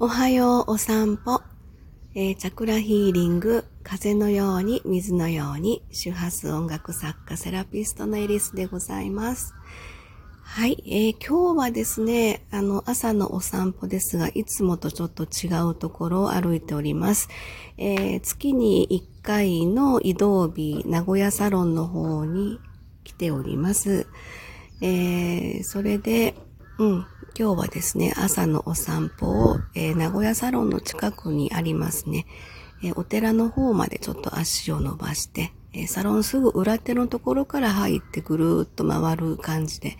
おはようお散歩、えー、チャクラヒーリング、風のように水のように、周波数音楽作家セラピストのエリスでございます。はい、えー、今日はですね、あの、朝のお散歩ですが、いつもとちょっと違うところを歩いております。えー、月に1回の移動日、名古屋サロンの方に来ております。えー、それで、うん、今日はですね、朝のお散歩を、えー、名古屋サロンの近くにありますね、えー、お寺の方までちょっと足を伸ばして、えサロンすぐ裏手のところから入ってぐるーっと回る感じで、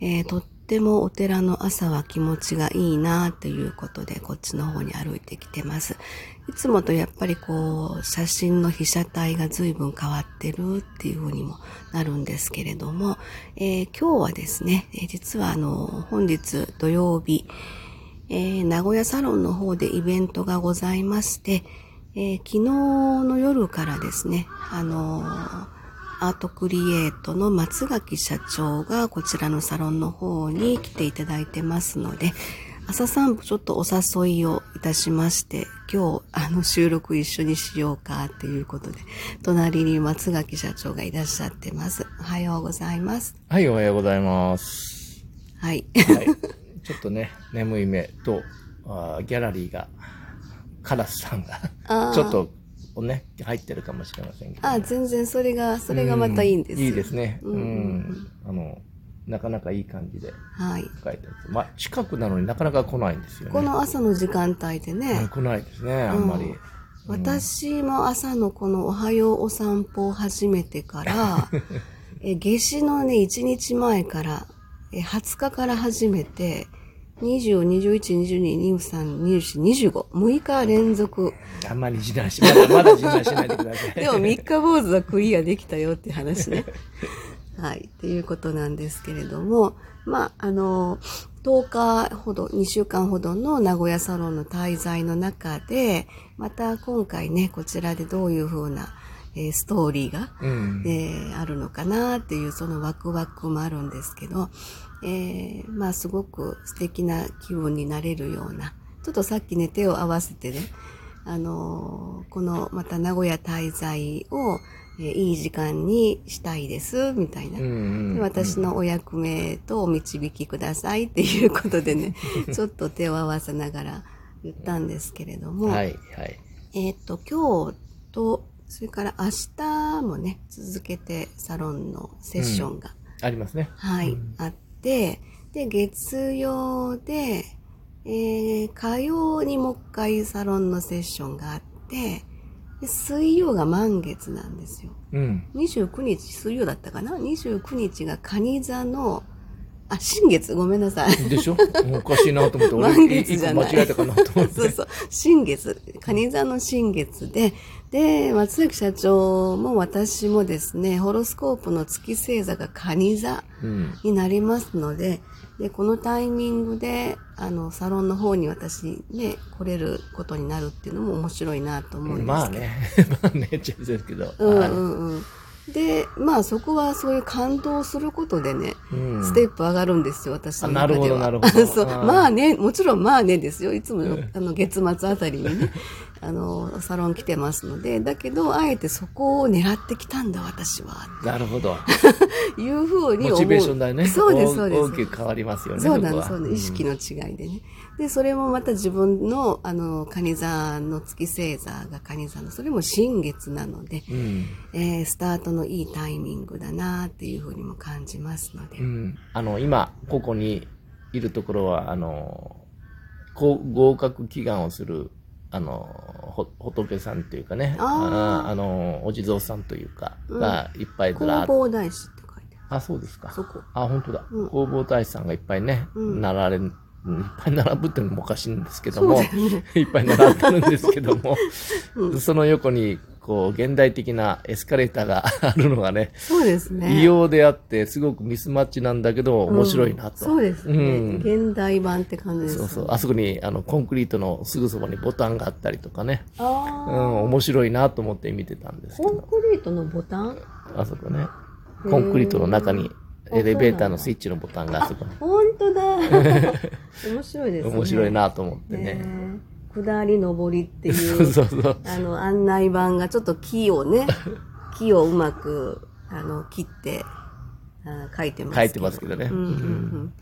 えとってもお寺の朝は気持ちがいいなということで、こっちの方に歩いてきてます。いつもとやっぱりこう、写真の被写体が随分変わってるっていう風にもなるんですけれども、えー、今日はですね、実はあの、本日土曜日、えー、名古屋サロンの方でイベントがございまして、えー、昨日の夜からですね、あのー、アートクリエイトの松垣社長がこちらのサロンの方に来ていただいてますので、朝散歩ちょっとお誘いをいたしまして、今日あの収録一緒にしようかということで、隣に松垣社長がいらっしゃってます。おはようございます。はい、おはようございます。はい。はい、ちょっとね、眠い目とあギャラリーがカラスさんがちょっとね、入ってるかもしれませんけど、ね、あ、全然それが、それがまたいいんですよ。いいですね。うん。うん、あの、なかなかいい感じではい。書いてある。まあ、近くなのになかなか来ないんですよね。この朝の時間帯でね。来ないですね、あんまり。うん、私も朝のこのおはようお散歩を始めてから、え夏至のね、1日前から、え20日から始めて、20、21、22、23、24、25。6日連続。あんまり自慢し、まだ まだ自慢しないでください。でも3日坊主はクリアできたよって話ね。はい。っていうことなんですけれども、まあ、あの、10日ほど、2週間ほどの名古屋サロンの滞在の中で、また今回ね、こちらでどういうふうな、えー、ストーリーが、うん、えー、あるのかなっていうそのワクワクもあるんですけど、えー、まあすごく素敵な気分になれるような、ちょっとさっきね、手を合わせてね、あのー、このまた名古屋滞在を、えー、いい時間にしたいです、みたいな、私のお役目とお導きくださいっていうことでね、ちょっと手を合わせながら言ったんですけれども、はい、はい。えっ、と、今日と、それから明日もね、続けてサロンのセッションが、うん、ありますね。はい、うん、あって、で、月曜で、えー、火曜にもう一回サロンのセッションがあって、で水曜が満月なんですよ。うん。29日、水曜だったかな ?29 日が蟹座の、あ、新月、ごめんなさい。でしょ？おかしいなと思って、俺、満月じゃない間違えたかなと思って。そうそう。新月、蟹座の新月で、で、松崎社長も私もですね、ホロスコープの月星座が蟹座になりますので、うん、で、このタイミングで、あの、サロンの方に私ね、来れることになるっていうのも面白いなと思うんですけど。まあね、まあね、ちょですけど。うんうんうん。で、まあそこはそういう感動することでね、うん、ステップ上がるんですよ、私の中では。まあね、もちろんまあねですよ。いつもあの月末あたりにね、あの、サロン来てますので、だけど、あえてそこを狙ってきたんだ、私は。なるほど。いうふうに思う。モチベーションだよね。そうです、そうです。大きく変わりますよね。そうなんです、そうです。意識の違いでね。で、それもまた自分の、あの、カニ座の月星座がカニ座の、それも新月なので、うん、えー、スタートのいいタイミングだなっていうふうにも感じますので。うん、あの、今、ここにいるところは、あの、合格祈願をする、あの、仏さんというかね、ああの、お地蔵さんというか、がいっぱいずらっと。弘法大師って書いてある。あ、そうですか。そこ。あ、本当だ。弘法大師さんがいっぱいね、なられいっぱい並ぶっていうのもおかしいんですけども、ね、いっぱい並んでるんですけども、うん、その横に、こう、現代的なエスカレーターがあるのがね、そうですね。異様であって、すごくミスマッチなんだけど、面白いなと。うん、そうですね、うん。現代版って感じです、ね、そうそう。あそこに、あの、コンクリートのすぐそばにボタンがあったりとかね。あうん、面白いなと思って見てたんですけど。コンクリートのボタン？あそこね。コンクリートの中にエレベーターのスイッチのボタンがあそこに。本当だ。面白いですね。面白いなと思ってね。下り上りっていう、そうそう。あの、案内板がちょっと木をね、木をうまく、あの、切って、あ書いてますけど。書いてますけどね。うんうんうん。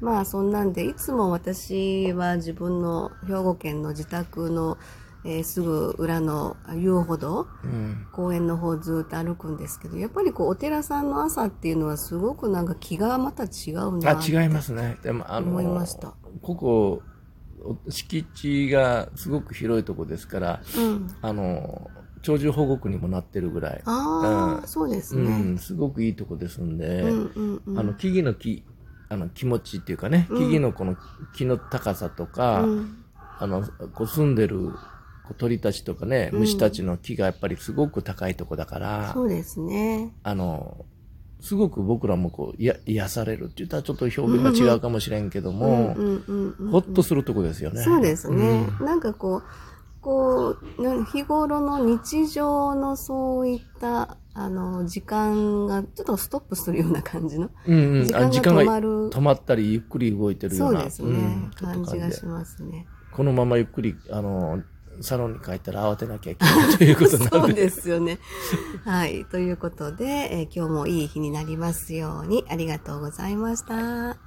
まあ、そんなんで、いつも私は自分の兵庫県の自宅の、えーすぐ裏の遊歩道、うん。公園の方ずっと歩くんですけど、やっぱりこう、お寺さんの朝っていうのはすごくなんか気がまた違うなあ、違いますね。でも、あの、思いましたここ、敷地がすごく広いとこですから、うん。あの、鳥獣保護区にもなってるぐらい。ああ、うんそうですね。うん、すごくいいとこですんで、うんうんうん。あの、木々の木、あの、気持ちっていうかね、木々のこの木の高さとか、うんあの、こう住んでる鳥たちとかね、虫たちの木がやっぱりすごく高いとこだから、そうですね。あの、すごく僕らもこう、いや癒されるって言ったらちょっと表現が違うかもしれんけども、うんうんうんほっとするとこですよね。そうですね。なんかこう、こう、な日頃の日常のそういった、あの、時間がちょっとストップするような感じの。うんうん。時間が止まる止まったり、ゆっくり動いてるような。そうですね。うん感じがしますね。このままゆっくり、あの、サロンに帰ったら慌てなきゃいけないということになそうるんで。すよね。はい。ということで、えー今日もいい日になりますように、ありがとうございました。